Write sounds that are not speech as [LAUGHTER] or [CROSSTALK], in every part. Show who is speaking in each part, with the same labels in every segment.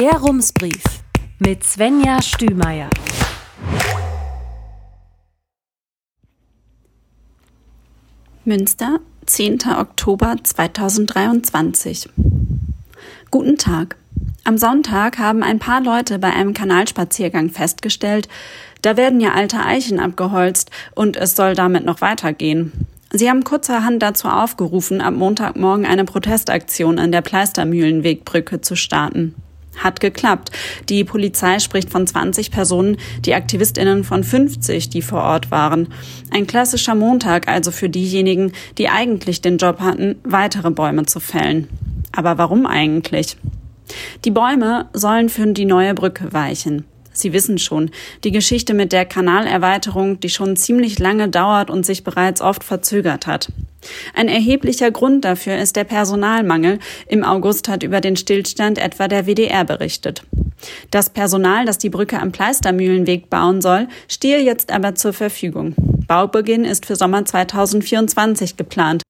Speaker 1: Der Rumsbrief mit Svenja Stümeier.
Speaker 2: Münster, 10. Oktober 2023. Guten Tag. Am Sonntag haben ein paar Leute bei einem Kanalspaziergang festgestellt, da werden ja alte Eichen abgeholzt und es soll damit noch weitergehen. Sie haben kurzerhand dazu aufgerufen, ab Montagmorgen eine Protestaktion an der Pleistermühlenwegbrücke zu starten. Hat geklappt. Die Polizei spricht von 20 Personen, die Aktivistinnen von 50, die vor Ort waren. Ein klassischer Montag also für diejenigen, die eigentlich den Job hatten, weitere Bäume zu fällen. Aber warum eigentlich? Die Bäume sollen für die neue Brücke weichen. Sie wissen schon, die Geschichte mit der Kanalerweiterung, die schon ziemlich lange dauert und sich bereits oft verzögert hat. Ein erheblicher Grund dafür ist der Personalmangel. Im August hat über den Stillstand etwa der WDR berichtet. Das Personal, das die Brücke am Pleistermühlenweg bauen soll, stehe jetzt aber zur Verfügung. Baubeginn ist für Sommer 2024 geplant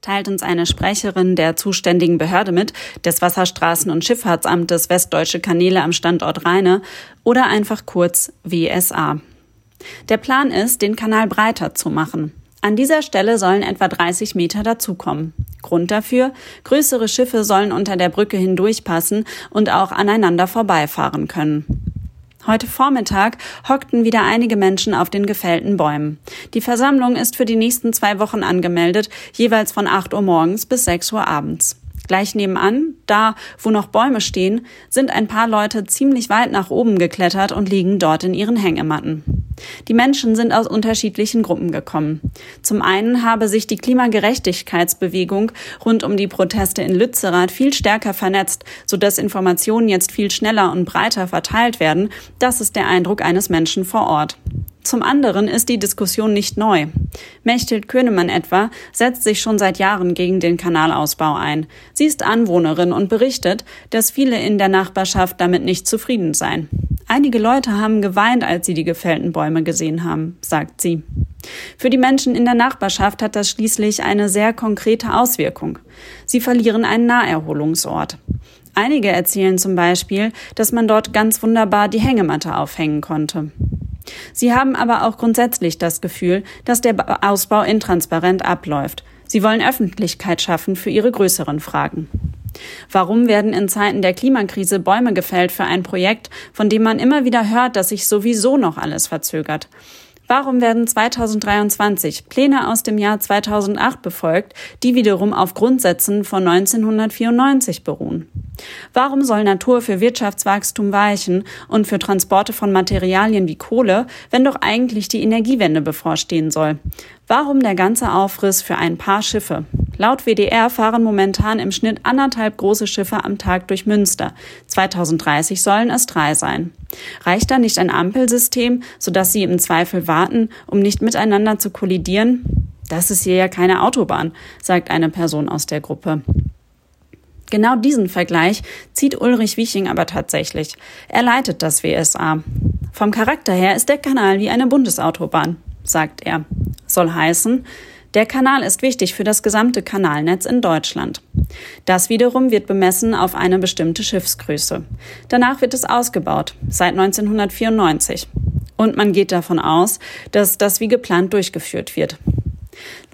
Speaker 2: teilt uns eine Sprecherin der zuständigen Behörde mit, des Wasserstraßen- und Schifffahrtsamtes Westdeutsche Kanäle am Standort Rheine oder einfach kurz WSA. Der Plan ist, den Kanal breiter zu machen. An dieser Stelle sollen etwa 30 Meter dazukommen. Grund dafür, größere Schiffe sollen unter der Brücke hindurchpassen und auch aneinander vorbeifahren können. Heute Vormittag hockten wieder einige Menschen auf den gefällten Bäumen. Die Versammlung ist für die nächsten zwei Wochen angemeldet, jeweils von 8 Uhr morgens bis 6 Uhr abends. Gleich nebenan, da wo noch Bäume stehen, sind ein paar Leute ziemlich weit nach oben geklettert und liegen dort in ihren Hängematten. Die Menschen sind aus unterschiedlichen Gruppen gekommen. Zum einen habe sich die Klimagerechtigkeitsbewegung rund um die Proteste in Lützerath viel stärker vernetzt, sodass Informationen jetzt viel schneller und breiter verteilt werden. Das ist der Eindruck eines Menschen vor Ort. Zum anderen ist die Diskussion nicht neu. Mechthild Könemann etwa setzt sich schon seit Jahren gegen den Kanalausbau ein. Sie ist Anwohnerin und berichtet, dass viele in der Nachbarschaft damit nicht zufrieden seien. Einige Leute haben geweint, als sie die gefällten Bäume gesehen haben, sagt sie. Für die Menschen in der Nachbarschaft hat das schließlich eine sehr konkrete Auswirkung. Sie verlieren einen Naherholungsort. Einige erzählen zum Beispiel, dass man dort ganz wunderbar die Hängematte aufhängen konnte. Sie haben aber auch grundsätzlich das Gefühl, dass der Ausbau intransparent abläuft. Sie wollen Öffentlichkeit schaffen für ihre größeren Fragen. Warum werden in Zeiten der Klimakrise Bäume gefällt für ein Projekt, von dem man immer wieder hört, dass sich sowieso noch alles verzögert? Warum werden 2023 Pläne aus dem Jahr 2008 befolgt, die wiederum auf Grundsätzen von 1994 beruhen? Warum soll Natur für Wirtschaftswachstum weichen und für Transporte von Materialien wie Kohle, wenn doch eigentlich die Energiewende bevorstehen soll? Warum der ganze Aufriss für ein paar Schiffe? Laut WDR fahren momentan im Schnitt anderthalb große Schiffe am Tag durch Münster. 2030 sollen es drei sein. Reicht da nicht ein Ampelsystem, sodass sie im Zweifel warten, um nicht miteinander zu kollidieren? Das ist hier ja keine Autobahn, sagt eine Person aus der Gruppe. Genau diesen Vergleich zieht Ulrich Wieching aber tatsächlich. Er leitet das WSA. Vom Charakter her ist der Kanal wie eine Bundesautobahn, sagt er soll heißen, der Kanal ist wichtig für das gesamte Kanalnetz in Deutschland. Das wiederum wird bemessen auf eine bestimmte Schiffsgröße. Danach wird es ausgebaut, seit 1994. Und man geht davon aus, dass das wie geplant durchgeführt wird.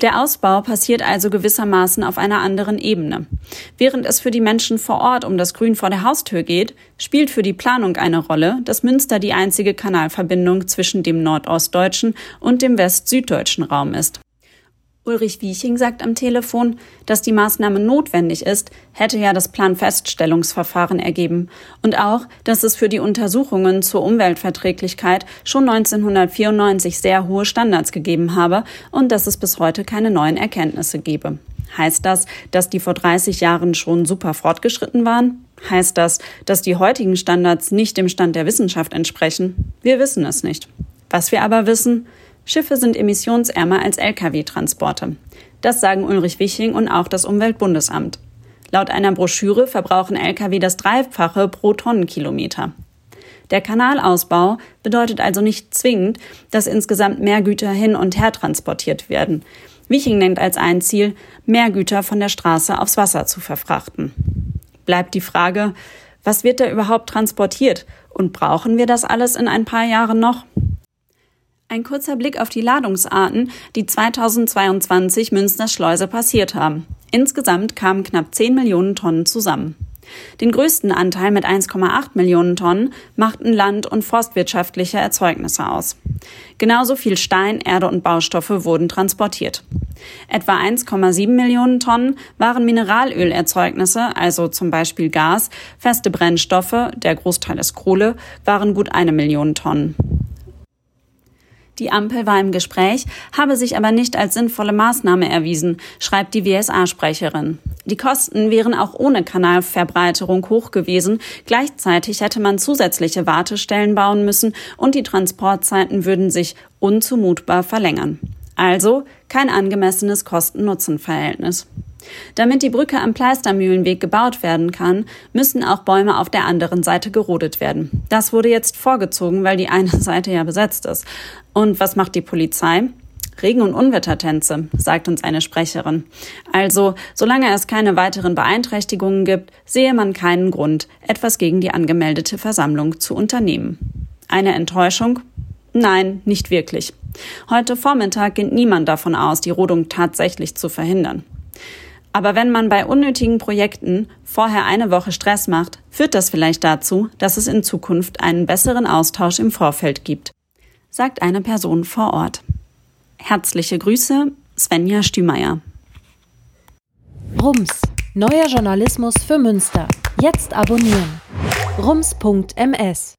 Speaker 2: Der Ausbau passiert also gewissermaßen auf einer anderen Ebene. Während es für die Menschen vor Ort um das Grün vor der Haustür geht, spielt für die Planung eine Rolle, dass Münster die einzige Kanalverbindung zwischen dem nordostdeutschen und dem west-süddeutschen Raum ist. Ulrich Wieching sagt am Telefon, dass die Maßnahme notwendig ist, hätte ja das Planfeststellungsverfahren ergeben und auch, dass es für die Untersuchungen zur Umweltverträglichkeit schon 1994 sehr hohe Standards gegeben habe und dass es bis heute keine neuen Erkenntnisse gebe. Heißt das, dass die vor 30 Jahren schon super fortgeschritten waren? Heißt das, dass die heutigen Standards nicht dem Stand der Wissenschaft entsprechen? Wir wissen es nicht. Was wir aber wissen, Schiffe sind emissionsärmer als Lkw-Transporte. Das sagen Ulrich Wiching und auch das Umweltbundesamt. Laut einer Broschüre verbrauchen Lkw das Dreifache pro Tonnenkilometer. Der Kanalausbau bedeutet also nicht zwingend, dass insgesamt mehr Güter hin und her transportiert werden. Wiching nennt als ein Ziel, mehr Güter von der Straße aufs Wasser zu verfrachten. Bleibt die Frage, Was wird da überhaupt transportiert? Und brauchen wir das alles in ein paar Jahren noch? Ein kurzer Blick auf die Ladungsarten, die 2022 Münsters Schleuse passiert haben. Insgesamt kamen knapp 10 Millionen Tonnen zusammen. Den größten Anteil mit 1,8 Millionen Tonnen machten land- und forstwirtschaftliche Erzeugnisse aus. Genauso viel Stein, Erde und Baustoffe wurden transportiert. Etwa 1,7 Millionen Tonnen waren Mineralölerzeugnisse, also zum Beispiel Gas, feste Brennstoffe, der Großteil ist Kohle, waren gut eine Million Tonnen. Die Ampel war im Gespräch, habe sich aber nicht als sinnvolle Maßnahme erwiesen, schreibt die WSA-Sprecherin. Die Kosten wären auch ohne Kanalverbreiterung hoch gewesen. Gleichzeitig hätte man zusätzliche Wartestellen bauen müssen und die Transportzeiten würden sich unzumutbar verlängern. Also kein angemessenes Kosten-Nutzen-Verhältnis. Damit die Brücke am Pleistermühlenweg gebaut werden kann, müssen auch Bäume auf der anderen Seite gerodet werden. Das wurde jetzt vorgezogen, weil die eine [LAUGHS] Seite ja besetzt ist. Und was macht die Polizei? Regen- und Unwettertänze, sagt uns eine Sprecherin. Also, solange es keine weiteren Beeinträchtigungen gibt, sehe man keinen Grund, etwas gegen die angemeldete Versammlung zu unternehmen. Eine Enttäuschung? Nein, nicht wirklich. Heute Vormittag geht niemand davon aus, die Rodung tatsächlich zu verhindern. Aber wenn man bei unnötigen Projekten vorher eine Woche Stress macht, führt das vielleicht dazu, dass es in Zukunft einen besseren Austausch im Vorfeld gibt, sagt eine Person vor Ort. Herzliche Grüße, Svenja Stümeier.
Speaker 1: Rums, neuer Journalismus für Münster. Jetzt abonnieren. rums.ms